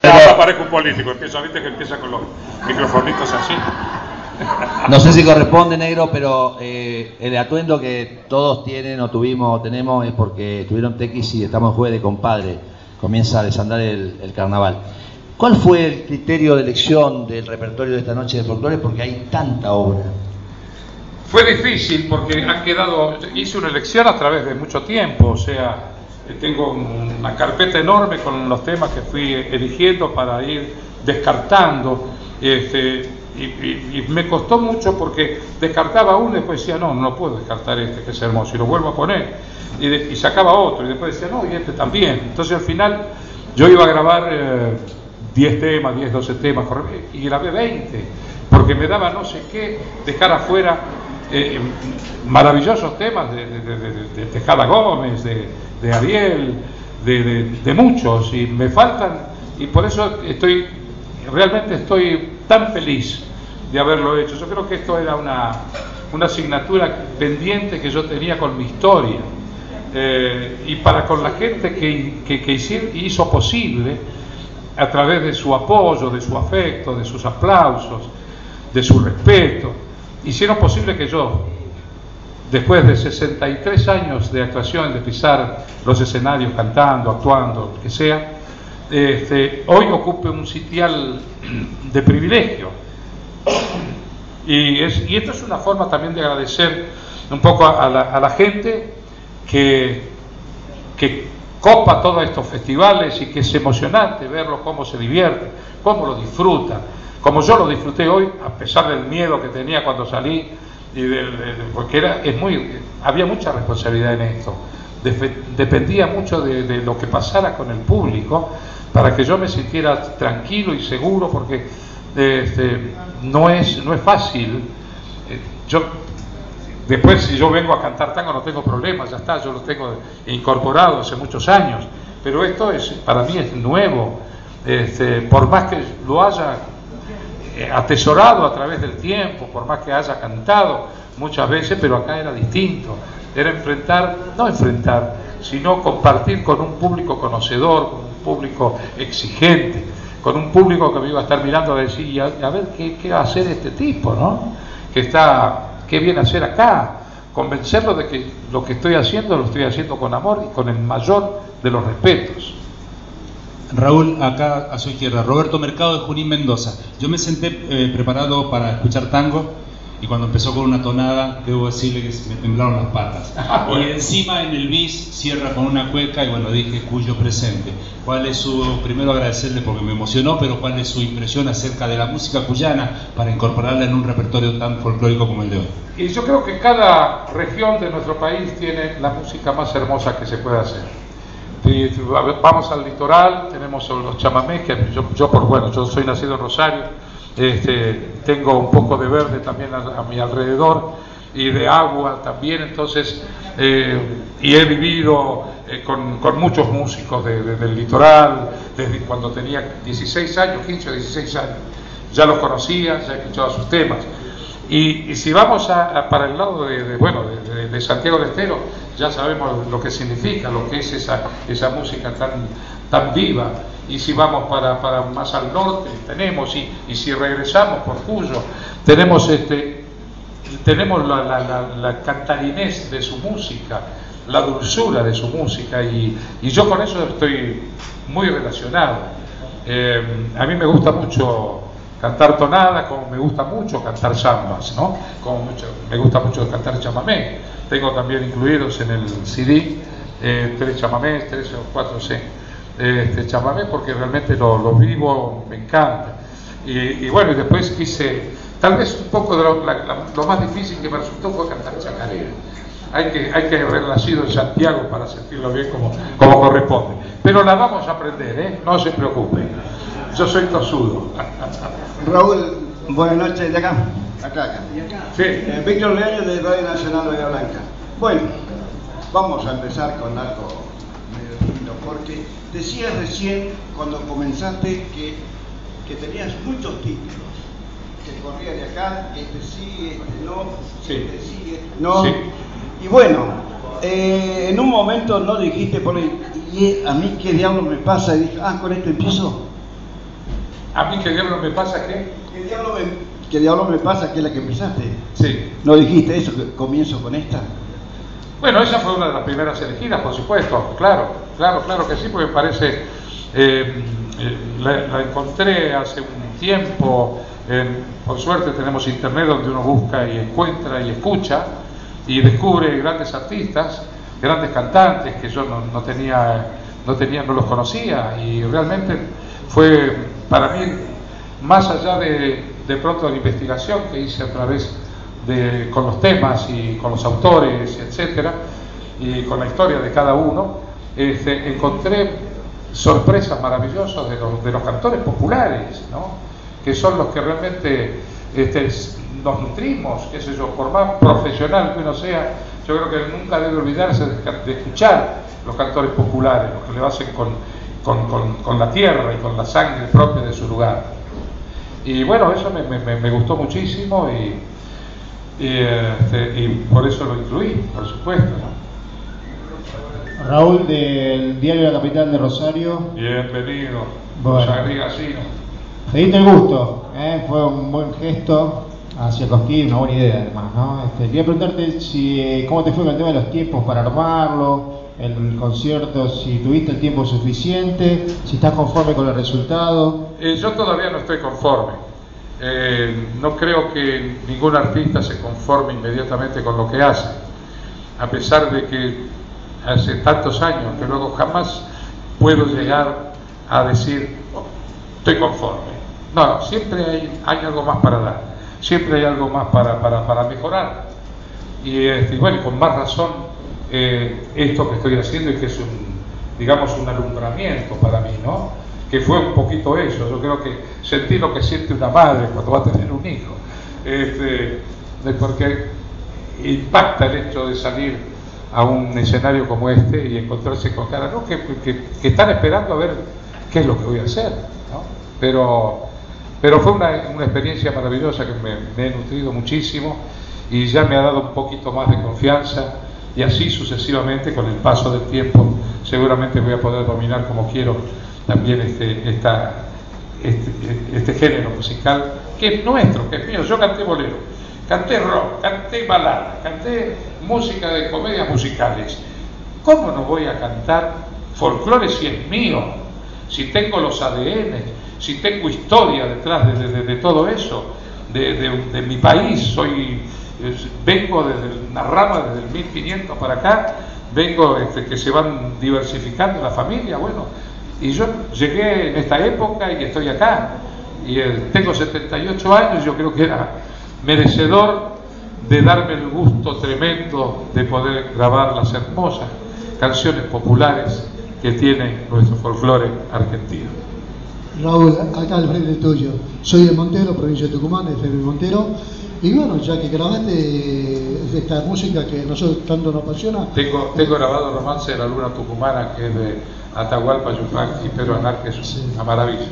Ahora parezco un político, empieza, viste que empieza con los microfonitos así. No sé si corresponde, negro, pero eh, el atuendo que todos tienen o tuvimos o tenemos es porque estuvieron tequis y estamos en jueves de compadre. Comienza a desandar el, el carnaval. ¿Cuál fue el criterio de elección del repertorio de esta noche de folclore? Porque hay tanta obra. Fue difícil porque han quedado, hice una elección a través de mucho tiempo, o sea, tengo una carpeta enorme con los temas que fui eligiendo para ir descartando. Este, y, me costó mucho porque descartaba uno y después decía, no, no puedo descartar este que es hermoso, y lo vuelvo a poner. Y, sacaba otro, y después decía, no, y este también. Entonces al final yo iba a grabar eh, 10 temas, 10, 12 temas, y grabé 20, porque me daba no sé qué dejar afuera eh, maravillosos temas de, Tejada Gómez, de, Ariel, de, muchos, y me faltan, y por eso estoy, realmente estoy tan feliz de haberlo hecho. Yo creo que esto era una, una asignatura pendiente que yo tenía con mi historia. Eh, y para con la gente que, que, que hizo posible, a través de su apoyo, de su afecto, de sus aplausos, de su respeto, hicieron posible que yo, después de 63 años de actuación, de pisar los escenarios cantando, actuando, lo que sea, este, hoy ocupe un sitial de privilegio. Y, es- y esto es una forma también de agradecer un poco a, a la, a la gente que, que copa todos estos festivales y que es emocionante verlo cómo se divierte, cómo lo disfruta, como yo lo disfruté hoy, a pesar del miedo que tenía cuando salí, y del- del- porque era, es muy, había mucha responsabilidad en esto, Defe- dependía mucho de, de lo que pasara con el público para que yo me sintiera tranquilo y seguro, porque este, no, es, no es fácil. Eh, Yo Después, si yo vengo a cantar tango, no tengo problemas, ya está, yo lo tengo incorporado hace muchos años. Pero esto es, para mí es nuevo. Este, por más que lo haya eh, atesorado a través del tiempo, por más que haya cantado muchas veces, pero acá era distinto. Era enfrentar, no enfrentar, sino compartir con un público conocedor, con un público exigente, con un público que me iba a estar mirando a decir, y a, ver qué, qué va a hacer este tipo, ¿no? Que está, qué viene a hacer acá. Convencerlo de que lo que estoy haciendo lo estoy haciendo con amor y con el mayor de los respetos. Raúl, acá a su izquierda, Roberto Mercado de Junín Mendoza. Yo me senté eh, preparado para escuchar tango y cuando empezó con una tonada, debo decirle que se me temblaron las patas. Y encima en el bis cierra con una cueca y bueno, dije cuyo presente. ¿Cuál es su, primero agradecerle porque me emocionó, pero cuál es su impresión acerca de la música cuyana para incorporarla en un repertorio tan folclórico como el de hoy? Y yo creo que cada región de nuestro país tiene la música más hermosa que se puede hacer. Y vamos al litoral, tenemos los chamamés, que yo, yo por bueno, yo soy nacido en Rosario, este, tengo un poco de verde también a, mi alrededor y de agua también, entonces, eh, y he vivido eh, con, muchos músicos de- de- del litoral, desde cuando tenía 16 años, 15 o 16 años, ya los conocía, ya he escuchado sus temas. Y, si vamos a- para el lado de, bueno, de, Santiago del Estero, ya sabemos lo que significa, lo que es esa, esa música tan, tan viva. Y si vamos para, para más al norte, tenemos, y, y si regresamos por Cuyo, tenemos, este, tenemos la, la, la, la de su música, la dulzura de su música, y, y yo con eso estoy muy relacionado. Eh, a mí me gusta mucho cantar tonada, como me gusta mucho cantar zambas, ¿no? Como mucho, me gusta mucho cantar chamamé. Tengo también incluidos en el CD eh, tres chamamés, tres o cuatro, sí, este, chamamé, porque realmente lo, lo vivo, me encanta. Y, bueno, y después quise, tal vez un poco de lo más difícil que me resultó fue cantar chacarera. Hay que, hay que haber nacido en Santiago para sentirlo bien como, como corresponde. Pero la vamos a aprender, ¿eh? no se preocupen. Yo soy tosudo. Raúl, buenas noches, de acá. Acá, acá. Sí. Eh, Víctor Leaño de Radio Nacional Bahía Blanca. Bueno, vamos a empezar con algo medio lindo, porque decías recién cuando comenzaste que, que tenías muchos títulos, que corría de acá, este sí, este no, Sí. este sí, este no. Sí. Y bueno, eh, en un momento no dijiste por ahí, y a mí qué diablo me pasa, y dije, ah, con esto empiezo. A mí que diablo me pasa que... ¿Qué diablo me, qué diablo me pasa que es la que empezaste? Sí. ¿No dijiste eso, que comienzo con esta? Bueno, esa fue una de las primeras elegidas, por supuesto, claro, claro, claro que sí, porque me parece, eh, eh, la, la encontré hace un tiempo, en- por suerte tenemos internet donde uno busca y encuentra y escucha y descubre grandes artistas, grandes cantantes que yo no, no tenía, no tenía, no los conocía y realmente fue para mí más allá de, de pronto la investigación que hice a través de, con los temas y con los autores, etcétera, y con la historia de cada uno, este, encontré sorpresas maravillosas de los, de los cantores populares, ¿no? que son los que realmente este, nos nutrimos, qué sé yo, por más profesional que uno sea, yo creo que nunca debe olvidarse de, de escuchar los cantores populares, los que le hacen con, con, con- con la tierra y con la sangre propia de su lugar. Y bueno, eso me, me- me- gustó muchísimo y, y, este, y por eso lo incluí, por supuesto. ¿no? Raúl del diario La Capital de Rosario. Bienvenido, Bueno. José Gasino. Te diste el gusto, ¿eh? fue un buen gesto hacia Cosquín, una buena idea además. ¿no? Este, quería preguntarte si, cómo te fue con el tema de los tiempos para armarlo, el concierto, si tuviste el tiempo suficiente, si estás conforme con el resultado. Eh, yo todavía no estoy conforme. Eh, no creo que ningún artista se conforme inmediatamente con lo que hace, a pesar de que hace tantos años que luego jamás puedo llegar a decir, "Oh, estoy conforme. No, siempre hay, hay algo más para dar, siempre hay algo más para, para, para mejorar. Y, este, bueno, con más razón, eh, esto que estoy haciendo y que es un, digamos, un alumbramiento para mí, ¿no? Que fue un poquito eso. Yo creo que sentí lo que siente una madre cuando va a tener un hijo. Este, porque impacta el hecho de salir a un escenario como este y encontrarse con cara, ¿no? Que, que- que están esperando a ver qué es lo que voy a hacer, ¿no? Pero, pero fue una, una experiencia maravillosa que me, me he nutrido muchísimo y ya me ha dado un poquito más de confianza y así sucesivamente con el paso del tiempo seguramente voy a poder dominar como quiero también este, esta, este, este género musical que es nuestro, que es mío. Yo canté bolero, canté rock, canté balada, canté música de comedias musicales. ¿Cómo no voy a cantar folclore si es mío? Si tengo los ADN, si tengo historia detrás de, de- de- todo eso, de, de- mi país, soy, vengo desde una rama desde el 1500 para acá, vengo este, que se van diversificando la familia, bueno, y yo llegué en esta época y estoy acá, y eh, tengo 78 años, yo creo que era merecedor de darme el gusto tremendo de poder grabar las hermosas canciones populares que tiene nuestro folclore argentino. Raúl, acá al frente tuyo. Soy de Montero, provincia de Tucumán, de Montero. Y bueno, ya que grabaste esta música que a nosotros tanto nos apasiona, Tengo, tengo grabado Romance de la Luna Tucumana, que es de Atahualpa Yupanqui y Pedro Anar, que es una maravilla.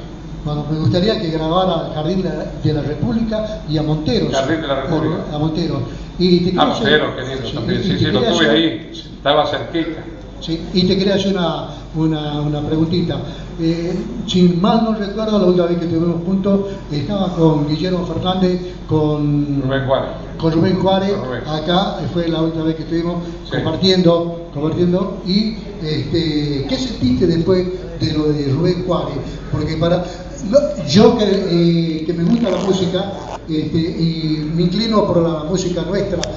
bueno, me gustaría que grabara Jardín de la- República y a Monteros. Jardín de la República. A Monteros. Y te Ah, hacer- querido, sí, también. Sí, sí, lo tuve hacer- ahí, estaba cerquita. Sí, y te quería hacer una, una, una preguntita. Eh, si mal no recuerdo, la última vez que estuvimos juntos, estaba con Guillermo Fernández, con Rubén Juárez. con Rubén Juárez, Rubén. acá fue la última vez que estuvimos Sí. compartiendo, compartiendo, y este, ¿qué sentiste después de lo de Rubén Juárez? Porque para yo que, eh, que me gusta la música este, y me inclino por la música nuestra,